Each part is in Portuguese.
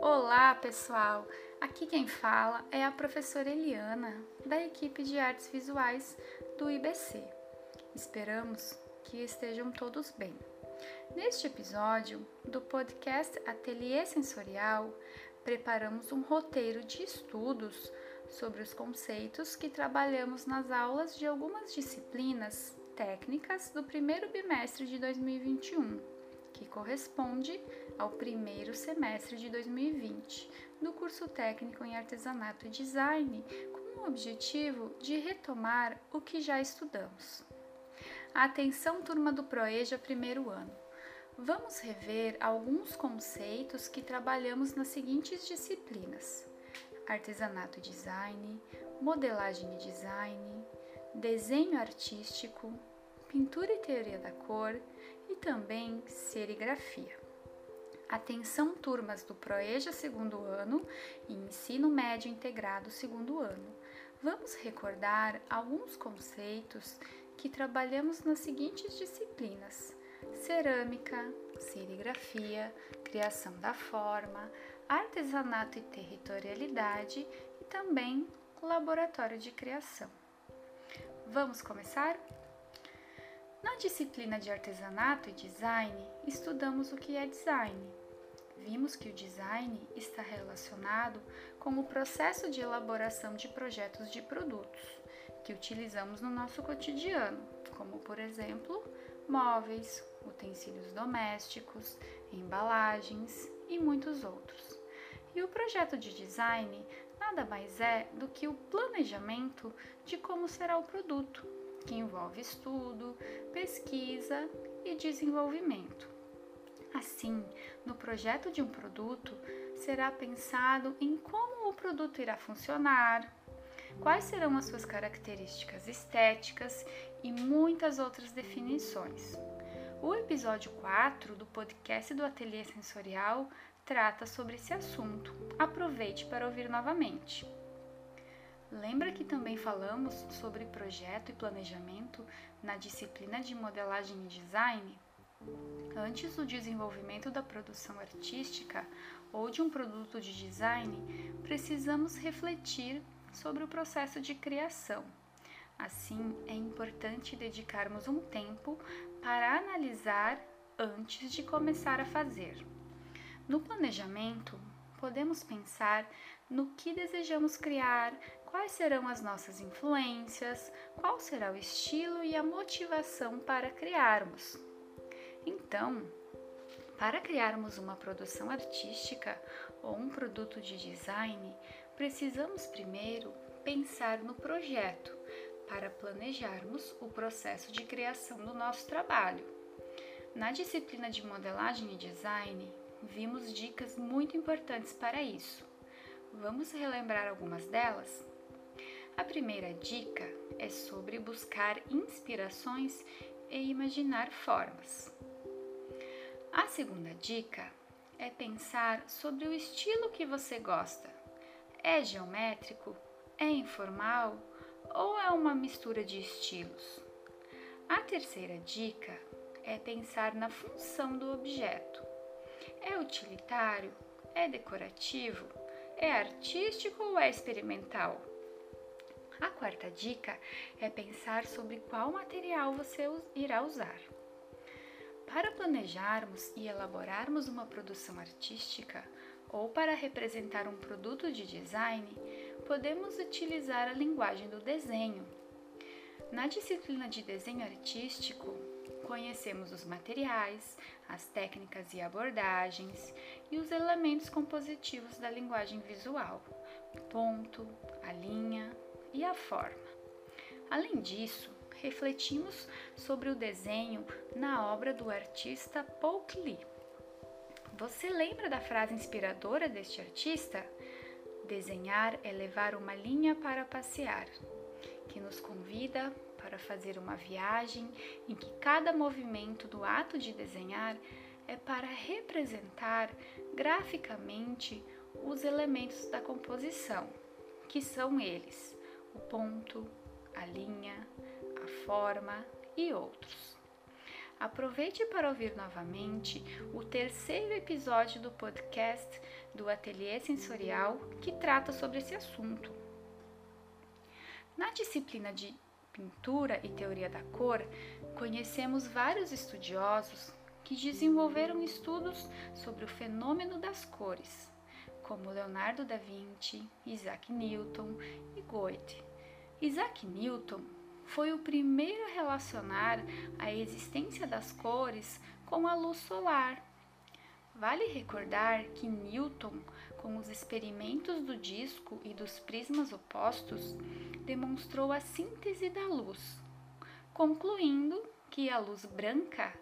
Olá, pessoal! Aqui quem fala é a professora Eliana, da equipe de artes visuais do IBC. Esperamos que estejam todos bem. Neste episódio do podcast Ateliê Sensorial, preparamos um roteiro de estudos sobre os conceitos que trabalhamos nas aulas de algumas disciplinas técnicas do primeiro bimestre de 2021, que corresponde ao primeiro semestre de 2020 do curso técnico em artesanato e design, com o objetivo de retomar o que já estudamos. Atenção, turma do Proeja primeiro ano. Vamos rever alguns conceitos que trabalhamos nas seguintes disciplinas: artesanato e design, modelagem e design, desenho artístico, pintura e teoria da cor e também serigrafia. Atenção turmas do Proeja segundo ano e Ensino Médio Integrado segundo ano. Vamos recordar alguns conceitos que trabalhamos nas seguintes disciplinas: cerâmica, serigrafia, criação da forma, artesanato e territorialidade e também laboratório de criação. Vamos começar? Na disciplina de artesanato e design, estudamos o que é design. Vimos que o design está relacionado com o processo de elaboração de projetos de produtos que utilizamos no nosso cotidiano, como por exemplo, móveis, utensílios domésticos, embalagens e muitos outros. E o projeto de design nada mais é do que o planejamento de como será o produto, que envolve estudo, pesquisa e desenvolvimento. Assim, no projeto de um produto, será pensado em como o produto irá funcionar, quais serão as suas características estéticas e muitas outras definições. O episódio 4 do podcast do Ateliê Sensorial trata sobre esse assunto. Aproveite para ouvir novamente. Lembra que também falamos sobre projeto e planejamento na disciplina de modelagem e design? Antes do desenvolvimento da produção artística ou de um produto de design, precisamos refletir sobre o processo de criação. Assim, é importante dedicarmos um tempo para analisar antes de começar a fazer. No planejamento, podemos pensar no que desejamos criar, quais serão as nossas influências, qual será o estilo e a motivação para criarmos. Então, para criarmos uma produção artística ou um produto de design, precisamos primeiro pensar no projeto para planejarmos o processo de criação do nosso trabalho. Na disciplina de modelagem e design, vimos dicas muito importantes para isso. Vamos relembrar algumas delas? A primeira dica é sobre buscar inspirações e imaginar formas. A segunda dica é pensar sobre o estilo que você gosta. É geométrico? É informal? Ou é uma mistura de estilos? A terceira dica é pensar na função do objeto. É utilitário? É decorativo? É artístico ou é experimental? A quarta dica é pensar sobre qual material você irá usar. Para planejarmos e elaborarmos uma produção artística ou para representar um produto de design, podemos utilizar a linguagem do desenho. Na disciplina de desenho artístico, conhecemos os materiais, as técnicas e abordagens e os elementos compositivos da linguagem visual, ponto, a linha e a forma. Além disso, refletimos sobre o desenho na obra do artista Paul Klee. Você lembra da frase inspiradora deste artista? Desenhar é levar uma linha para passear, que nos convida para fazer uma viagem em que cada movimento do ato de desenhar é para representar graficamente os elementos da composição, que são eles: o ponto, a linha, a forma e outros. Aproveite para ouvir novamente o terceiro episódio do podcast do Ateliê Sensorial que trata sobre esse assunto. Na disciplina de pintura e teoria da cor, conhecemos vários estudiosos que desenvolveram estudos sobre o fenômeno das cores, como Leonardo da Vinci, Isaac Newton e Goethe. Isaac Newton foi o primeiro a relacionar a existência das cores com a luz solar. Vale recordar que Newton, com os experimentos do disco e dos prismas opostos, demonstrou a síntese da luz, concluindo que a luz branca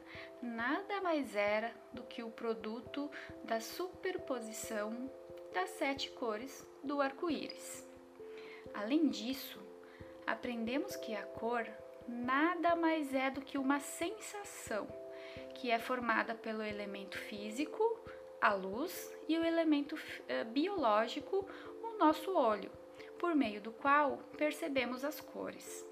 nada mais era do que o produto da superposição das sete cores do arco-íris. Além disso, aprendemos que a cor nada mais é do que uma sensação, que é formada pelo elemento físico, a luz, e o elemento uh, biológico, o nosso olho, por meio do qual percebemos as cores.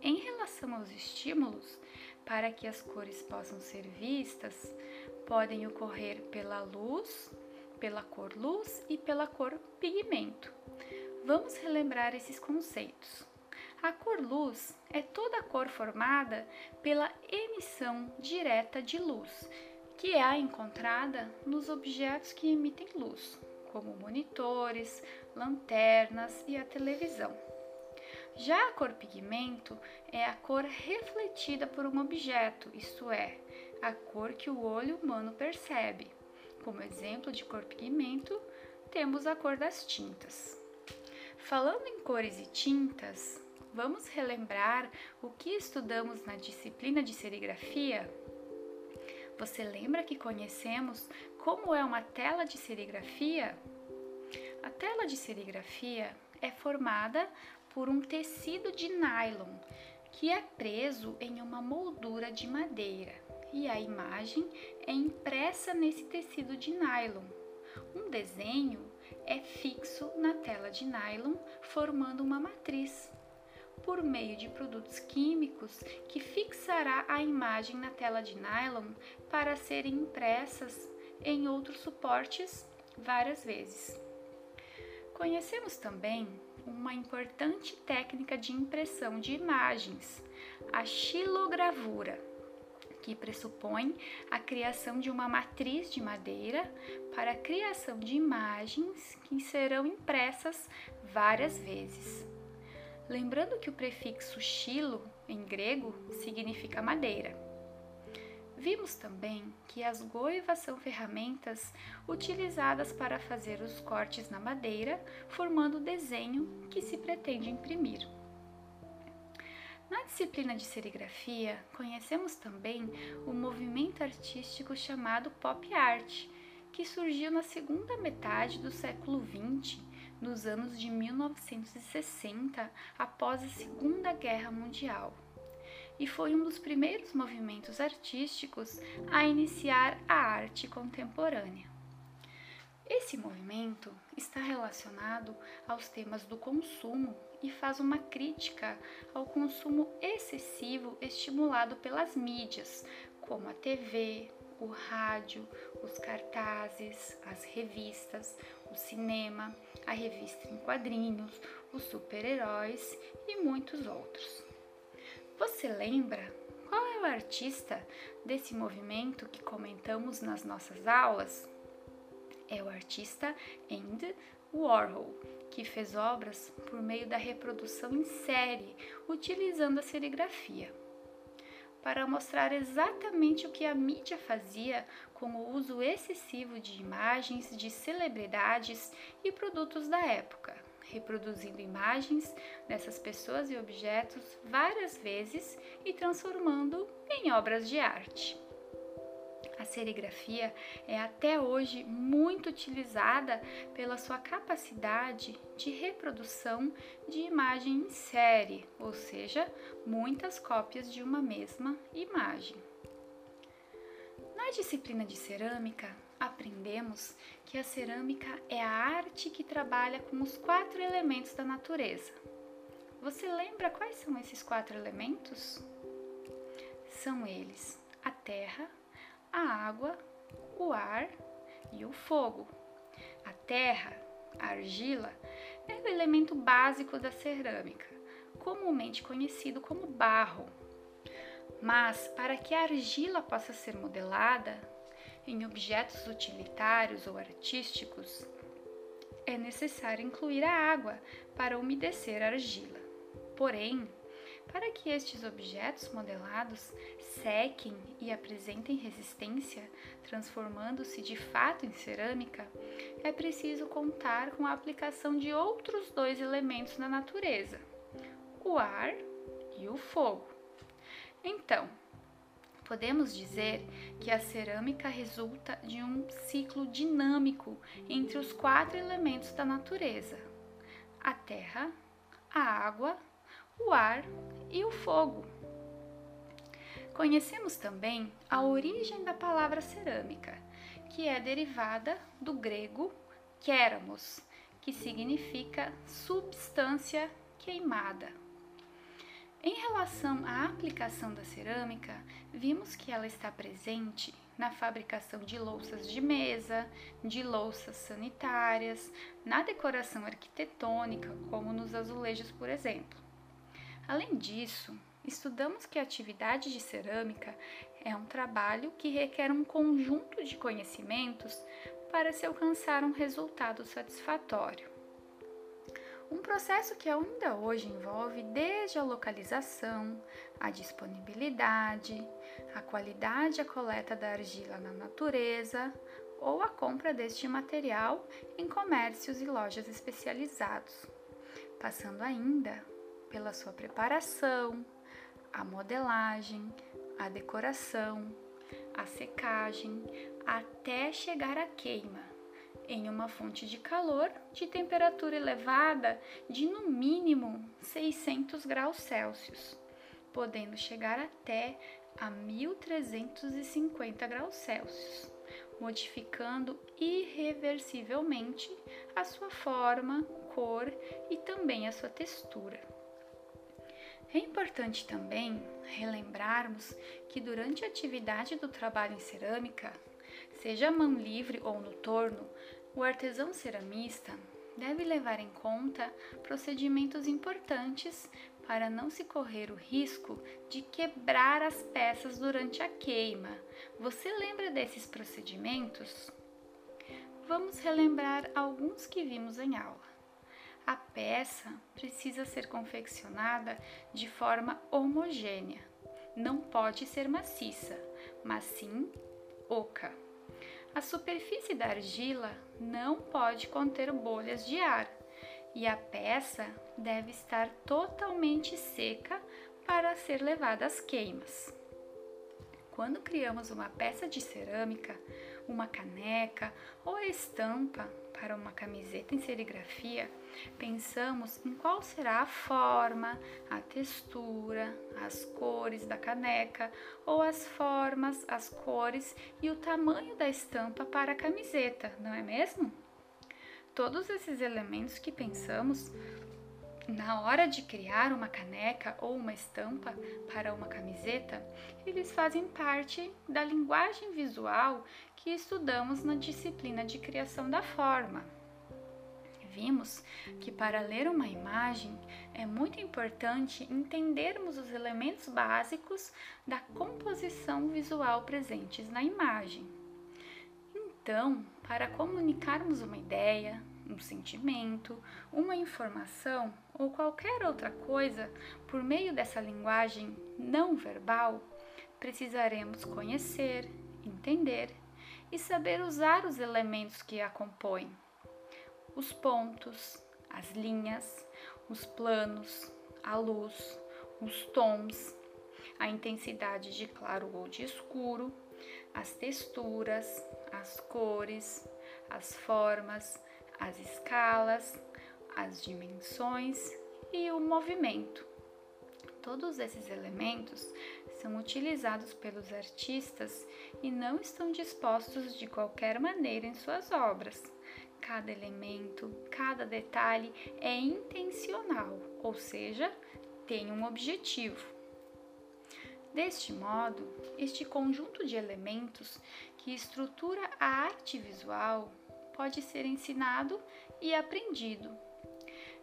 Em relação aos estímulos, para que as cores possam ser vistas, podem ocorrer pela luz, pela cor luz e pela cor pigmento. Vamos relembrar esses conceitos. A cor luz é toda a cor formada pela emissão direta de luz, que é encontrada nos objetos que emitem luz, como monitores, lanternas e a televisão. Já a cor pigmento é a cor refletida por um objeto, isto é, a cor que o olho humano percebe. Como exemplo de cor pigmento, temos a cor das tintas. Falando em cores e tintas, vamos relembrar o que estudamos na disciplina de serigrafia? Você lembra que conhecemos como é uma tela de serigrafia? A tela de serigrafia é formada por um tecido de nylon que é preso em uma moldura de madeira e a imagem é impressa nesse tecido de nylon. Um desenho é fixo na tela de nylon, formando uma matriz por meio de produtos químicos que fixará a imagem na tela de nylon para serem impressas em outros suportes várias vezes. Conhecemos também uma importante técnica de impressão de imagens, a xilogravura, que pressupõe a criação de uma matriz de madeira para a criação de imagens que serão impressas várias vezes. Lembrando que o prefixo xilo, em grego, significa madeira. Vimos também que as goivas são ferramentas utilizadas para fazer os cortes na madeira, formando o desenho que se pretende imprimir. Na disciplina de serigrafia, conhecemos também o movimento artístico chamado pop art, que surgiu na segunda metade do século XX nos anos de 1960, após a Segunda Guerra Mundial, e foi um dos primeiros movimentos artísticos a iniciar a arte contemporânea. Esse movimento está relacionado aos temas do consumo e faz uma crítica ao consumo excessivo estimulado pelas mídias, como a TV, o rádio, os cartazes, as revistas, o cinema, a revista em quadrinhos, os super-heróis e muitos outros. Você lembra qual é o artista desse movimento que comentamos nas nossas aulas? É o artista Andy Warhol, que fez obras por meio da reprodução em série, utilizando a serigrafia para mostrar exatamente o que a mídia fazia com o uso excessivo de imagens de celebridades e produtos da época, reproduzindo imagens dessas pessoas e objetos várias vezes e transformando em obras de arte. A serigrafia é até hoje muito utilizada pela sua capacidade de reprodução de imagem em série, ou seja, muitas cópias de uma mesma imagem. Na disciplina de cerâmica, aprendemos que a cerâmica é a arte que trabalha com os quatro elementos da natureza. Você lembra quais são esses quatro elementos? São eles a terra, a água, o ar e o fogo. A terra, a argila, é o elemento básico da cerâmica, comumente conhecido como barro. Mas para que a argila possa ser modelada em objetos utilitários ou artísticos, é necessário incluir a água para umedecer a argila. Porém, para que estes objetos modelados sequem e apresentem resistência, transformando-se de fato em cerâmica, é preciso contar com a aplicação de outros dois elementos na natureza: o ar e o fogo. Então, podemos dizer que a cerâmica resulta de um ciclo dinâmico entre os quatro elementos da natureza: a terra, a água, o ar e o fogo. Conhecemos também a origem da palavra cerâmica, que é derivada do grego kéramos, que significa substância queimada. Em relação à aplicação da cerâmica, vimos que ela está presente na fabricação de louças de mesa, de louças sanitárias, na decoração arquitetônica, como nos azulejos, por exemplo. Além disso, estudamos que a atividade de cerâmica é um trabalho que requer um conjunto de conhecimentos para se alcançar um resultado satisfatório. Um processo que ainda hoje envolve desde a localização, a disponibilidade, a qualidade a coleta da argila na natureza ou a compra deste material em comércios e lojas especializados, passando ainda pela sua preparação, a modelagem, a decoração, a secagem, até chegar à queima em uma fonte de calor de temperatura elevada de no mínimo 600 graus Celsius, podendo chegar até a 1350 graus Celsius, modificando irreversivelmente a sua forma, cor e também a sua textura. É importante também relembrarmos que durante a atividade do trabalho em cerâmica, seja a mão livre ou no torno, o artesão ceramista deve levar em conta procedimentos importantes para não se correr o risco de quebrar as peças durante a queima. Você lembra desses procedimentos? Vamos relembrar alguns que vimos em aula. A peça precisa ser confeccionada de forma homogênea. Não pode ser maciça, mas sim oca. A superfície da argila não pode conter bolhas de ar e a peça deve estar totalmente seca para ser levada às queimas. Quando criamos uma peça de cerâmica, uma caneca ou a estampa para uma camiseta em serigrafia, pensamos em qual será a forma, a textura, as cores da caneca ou as formas, as cores e o tamanho da estampa para a camiseta, não é mesmo? Todos esses elementos que pensamos na hora de criar uma caneca ou uma estampa para uma camiseta, eles fazem parte da linguagem visual que estudamos na disciplina de criação da forma. Vimos que para ler uma imagem é muito importante entendermos os elementos básicos da composição visual presentes na imagem. Então, para comunicarmos uma ideia, um sentimento, uma informação ou qualquer outra coisa por meio dessa linguagem não verbal, precisaremos conhecer, entender e saber usar os elementos que a compõem. Os pontos, as linhas, os planos, a luz, os tons, a intensidade de claro ou de escuro, as texturas, as cores, as formas, as escalas, as dimensões e o movimento. Todos esses elementos são utilizados pelos artistas e não estão dispostos de qualquer maneira em suas obras. Cada elemento, cada detalhe é intencional, ou seja, tem um objetivo. Deste modo, este conjunto de elementos que estrutura a arte visual pode ser ensinado e aprendido.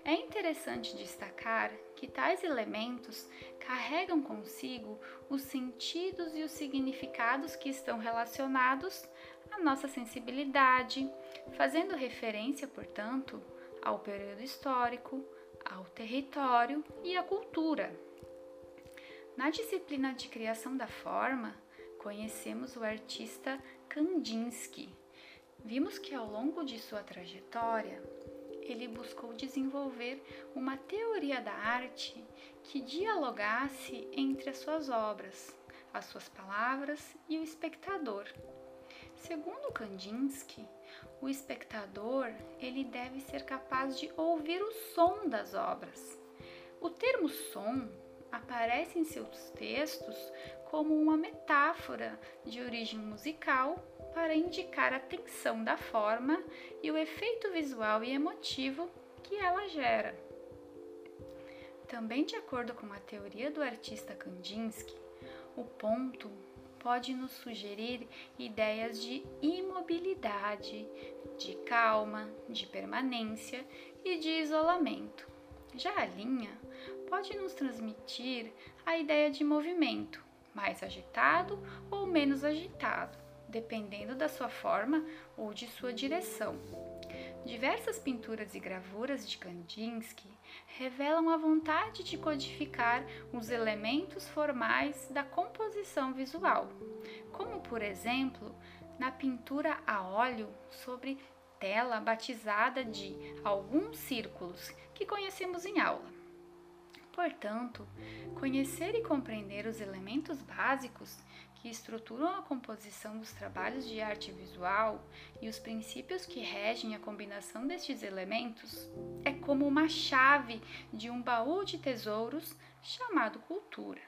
É interessante destacar que tais elementos carregam consigo os sentidos e os significados que estão relacionados à nossa sensibilidade, fazendo referência, portanto, ao período histórico, ao território e à cultura. Na disciplina de criação da forma, conhecemos o artista Kandinsky. Vimos que ao longo de sua trajetória, ele buscou desenvolver uma teoria da arte que dialogasse entre as suas obras, as suas palavras e o espectador. Segundo Kandinsky, o espectador ele deve ser capaz de ouvir o som das obras. O termo som aparece em seus textos como uma metáfora de origem musical para indicar a tensão da forma e o efeito visual e emotivo que ela gera. Também de acordo com a teoria do artista Kandinsky, o ponto pode nos sugerir ideias de imobilidade, de calma, de permanência e de isolamento. Já a linha pode nos transmitir a ideia de movimento, mais agitado ou menos agitado, dependendo da sua forma ou de sua direção. Diversas pinturas e gravuras de Kandinsky revelam a vontade de codificar os elementos formais da composição visual, como por exemplo na pintura a óleo sobre tela batizada de alguns círculos que conhecemos em aula. Portanto, conhecer e compreender os elementos básicos que estruturam a composição dos trabalhos de arte visual e os princípios que regem a combinação destes elementos é como uma chave de um baú de tesouros chamado cultura.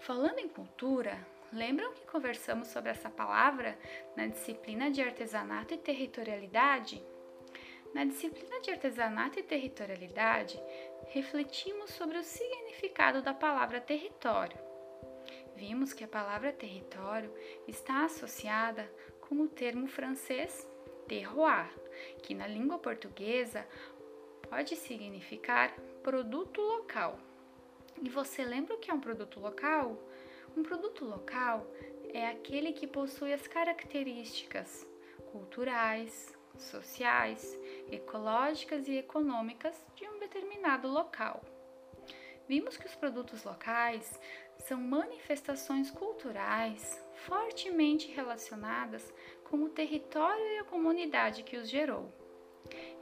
Falando em cultura, lembram que conversamos sobre essa palavra na disciplina de artesanato e territorialidade? Na disciplina de artesanato e territorialidade, refletimos sobre o significado da palavra território. Vimos que a palavra território está associada com o termo francês terroir, que na língua portuguesa pode significar produto local. E você lembra o que é um produto local? Um produto local é aquele que possui as características culturais, sociais, ecológicas e econômicas de um determinado local. Vimos que os produtos locais são manifestações culturais fortemente relacionadas com o território e a comunidade que os gerou.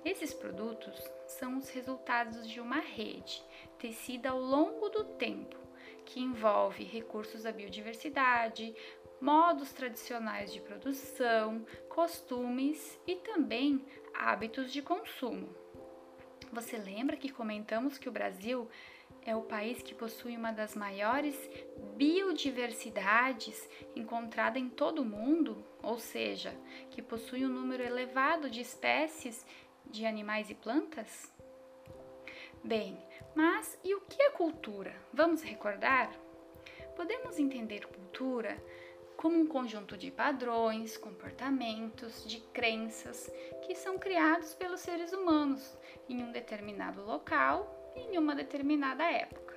Esses produtos são os resultados de uma rede tecida ao longo do tempo, que envolve recursos da biodiversidade, modos tradicionais de produção, costumes e também hábitos de consumo. Você lembra que comentamos que o Brasil é o país que possui uma das maiores biodiversidades encontrada em todo o mundo, ou seja, que possui um número elevado de espécies de animais e plantas? Bem, mas e o que é cultura? Vamos recordar? Podemos entender cultura como um conjunto de padrões, comportamentos, de crenças que são criados pelos seres humanos em um determinado local e em uma determinada época.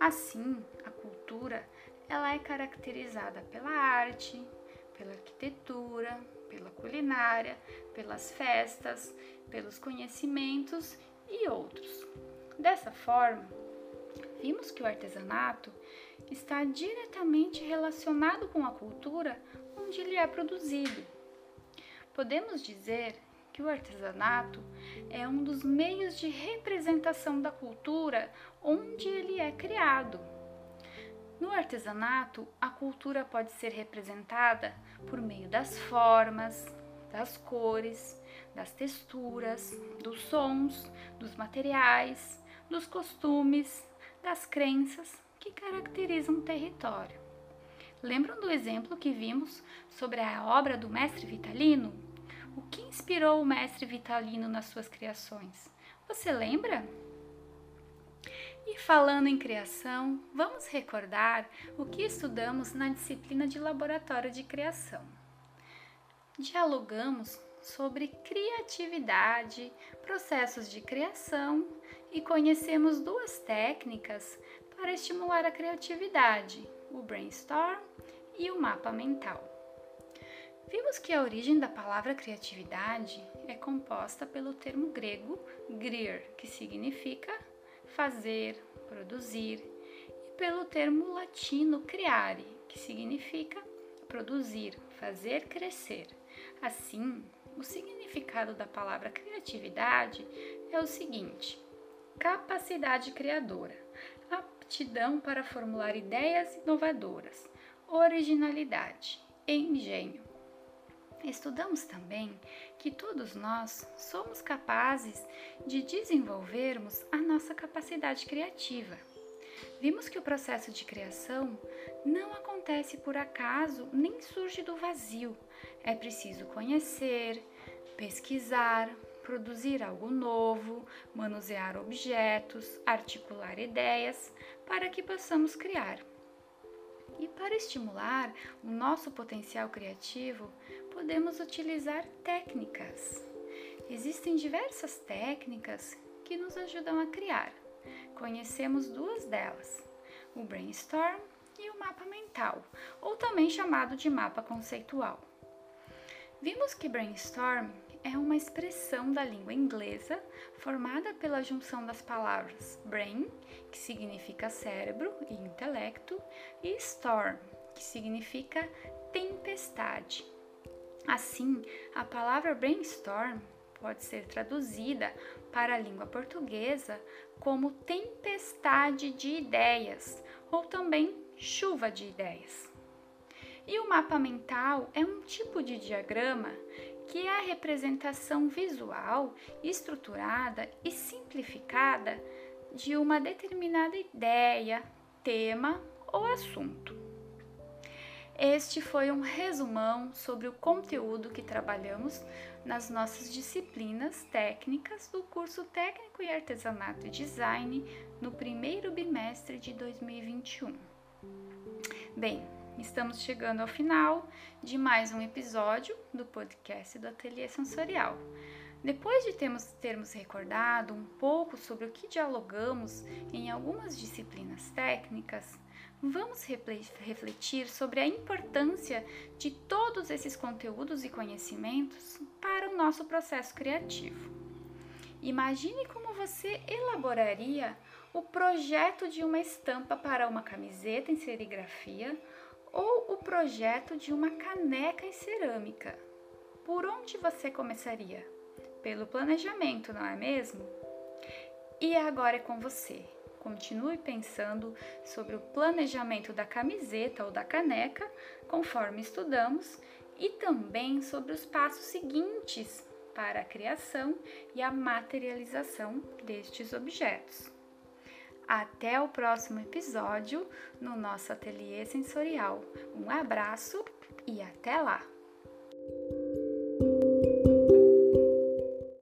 Assim, a cultura ela é caracterizada pela arte, pela arquitetura, pela culinária, pelas festas, pelos conhecimentos e outros. Dessa forma, vimos que o artesanato está diretamente relacionado com a cultura onde ele é produzido. Podemos dizer que o artesanato é um dos meios de representação da cultura onde ele é criado. No artesanato, a cultura pode ser representada por meio das formas, das cores, das texturas, dos sons, dos materiais, dos costumes, das crenças que caracterizam um território. Lembram do exemplo que vimos sobre a obra do mestre Vitalino? O que inspirou o mestre Vitalino nas suas criações? Você lembra? E falando em criação, vamos recordar o que estudamos na disciplina de laboratório de criação. Dialogamos sobre criatividade, processos de criação e conhecemos duas técnicas para estimular a criatividade: o brainstorm e o mapa mental. Vimos que a origem da palavra criatividade é composta pelo termo grego grir, que significa fazer, produzir, e pelo termo latino creare, que significa produzir, fazer crescer. Assim, o significado da palavra criatividade é o seguinte: capacidade criadora, aptidão para formular ideias inovadoras, originalidade, engenho. Estudamos também que todos nós somos capazes de desenvolvermos a nossa capacidade criativa. Vimos que o processo de criação não acontece por acaso nem surge do vazio. É preciso conhecer, pesquisar, produzir algo novo, manusear objetos, articular ideias para que possamos criar. E para estimular o nosso potencial criativo, podemos utilizar técnicas. Existem diversas técnicas que nos ajudam a criar. Conhecemos duas delas: o brainstorm e o mapa mental, ou também chamado de mapa conceitual. Vimos que brainstorm é uma expressão da língua inglesa formada pela junção das palavras brain, que significa cérebro e intelecto, e storm, que significa tempestade. Assim, a palavra brainstorm pode ser traduzida para a língua portuguesa como tempestade de ideias ou também chuva de ideias. E o mapa mental é um tipo de diagrama que é a representação visual, estruturada e simplificada de uma determinada ideia, tema ou assunto. Este foi um resumão sobre o conteúdo que trabalhamos nas nossas disciplinas técnicas do curso Técnico em Artesanato e Design no primeiro bimestre de 2021. Bem, estamos chegando ao final de mais um episódio do podcast do Ateliê Sensorial. Depois de termos, termos recordado um pouco sobre o que dialogamos em algumas disciplinas técnicas, vamos refletir sobre a importância de todos esses conteúdos e conhecimentos para o nosso processo criativo. Imagine como você elaboraria o projeto de uma estampa para uma camiseta em serigrafia ou o projeto de uma caneca em cerâmica. Por onde você começaria? Pelo planejamento, não é mesmo? E agora é com você. Continue pensando sobre o planejamento da camiseta ou da caneca, conforme estudamos, e também sobre os passos seguintes para a criação e a materialização destes objetos. Até o próximo episódio no nosso ateliê sensorial. Um abraço e até lá!